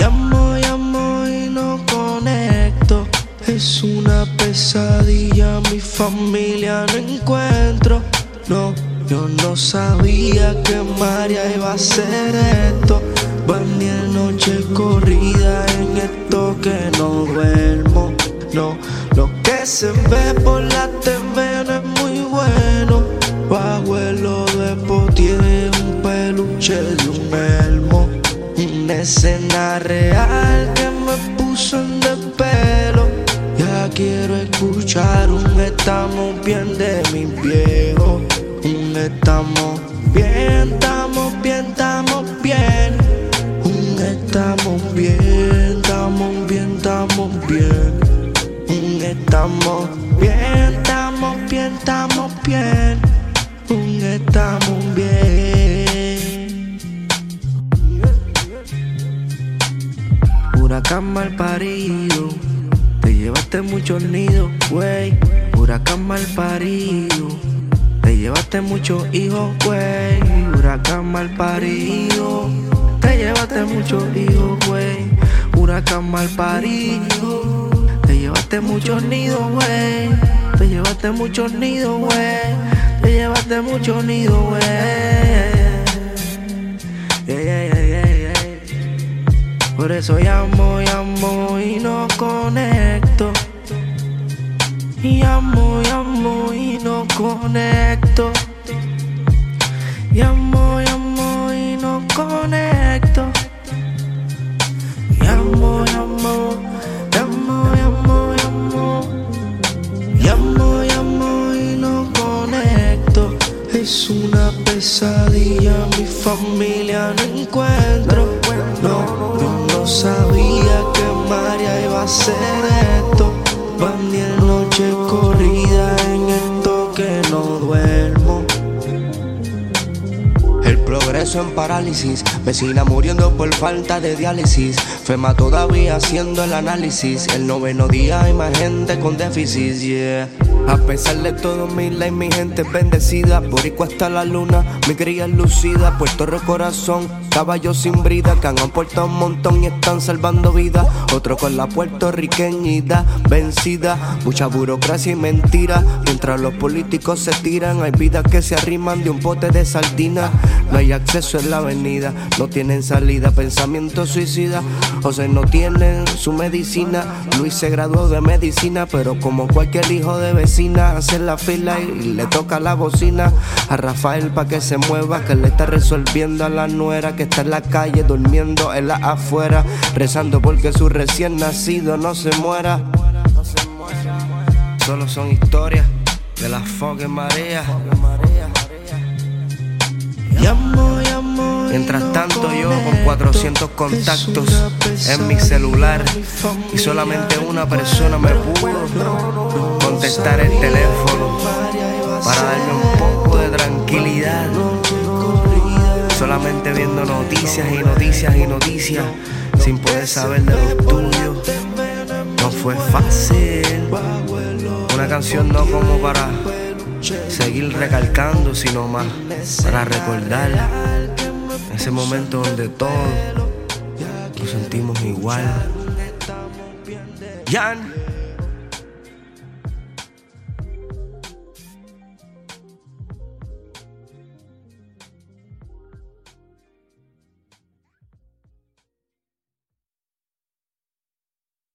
Llamo, llamo y no conecto. Es una pesadilla, mi familia no encuentro. No, yo no sabía que María iba a hacer esto. Van diez noches corrida en esto que no duermo. No, lo que se ve por la TV no es muy bueno. Bajo el de tiene un peluche escena real que me puso en despelo. Ya quiero escuchar un estamos bien de mi viejo. Un estamos bien, estamos bien, estamos bien. Un estamos bien, estamos bien, estamos bien. Un estamos bien, estamos bien, estamos bien. Un estamos bien. Huracán mal parido. Te llevaste muchos nidos, güey. Huracán mal parido. Te llevaste muchos hijos, güey. Huracán mal parido. Te llevaste muchos hijos, güey. Huracán mal parido. Te llevaste muchos nidos, güey. Te llevaste muchos nidos, güey. Te llevaste muchos nidos, güey. Por eso llamo, llamo y no conecto. Llamo, llamo y no conecto. Llamo, llamo y no conecto. Llamo, llamo, llamo, llamo, llamo. Llamo, llamo y no conecto. Es una pesadilla, mi familia no encuentro. Sabía que María iba a hacer esto. En parálisis, vecina muriendo por falta de diálisis, FEMA todavía haciendo el análisis, el noveno día hay más gente con déficit, yeah. A pesar de todo, mi y mi gente es bendecida. Boricua hasta la luna, mi cría es lucida. Puerto Rico corazón, caballos sin brida. Que han aportado un montón y están salvando vidas. Otro con la puertorriqueñidad vencida. Mucha burocracia y mentira. Mientras los políticos se tiran, hay vidas que se arriman de un pote de sardina. No hay acceso en la avenida, no tienen salida. Pensamiento suicida, sea, no tienen su medicina. Luis se graduó de medicina, pero como cualquier hijo de vecina, hace la fila y le toca la bocina a Rafael pa' que se mueva, que le está resolviendo a la nuera que está en la calle durmiendo en la afuera, rezando porque su recién nacido no se muera. Solo son historias de las fucking. Llamo, llamo. Mientras tanto yo con conecto. 400 Es contactos en mi celular y solamente una persona me pudo contestar el teléfono para darme un poco de tranquilidad. Solamente viendo noticias y noticias y noticias sin poder saber de los tuyos. No fue fácil. Una canción no como para seguir recalcando, sino más para recordar ese momento donde todos nos sentimos igual. Jan.